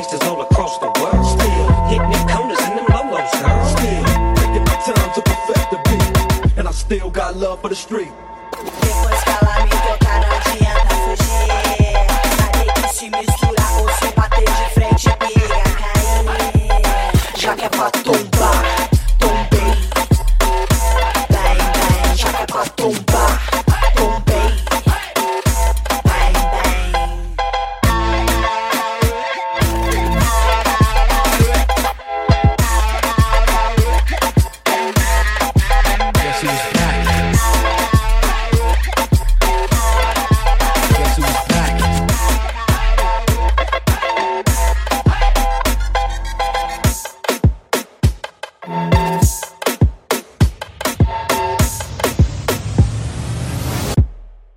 gangsters all across the world. Still hitting them corners and them low-lows, girl. Still taking my time to perfect the beat, and I still got love for the street. Fugir.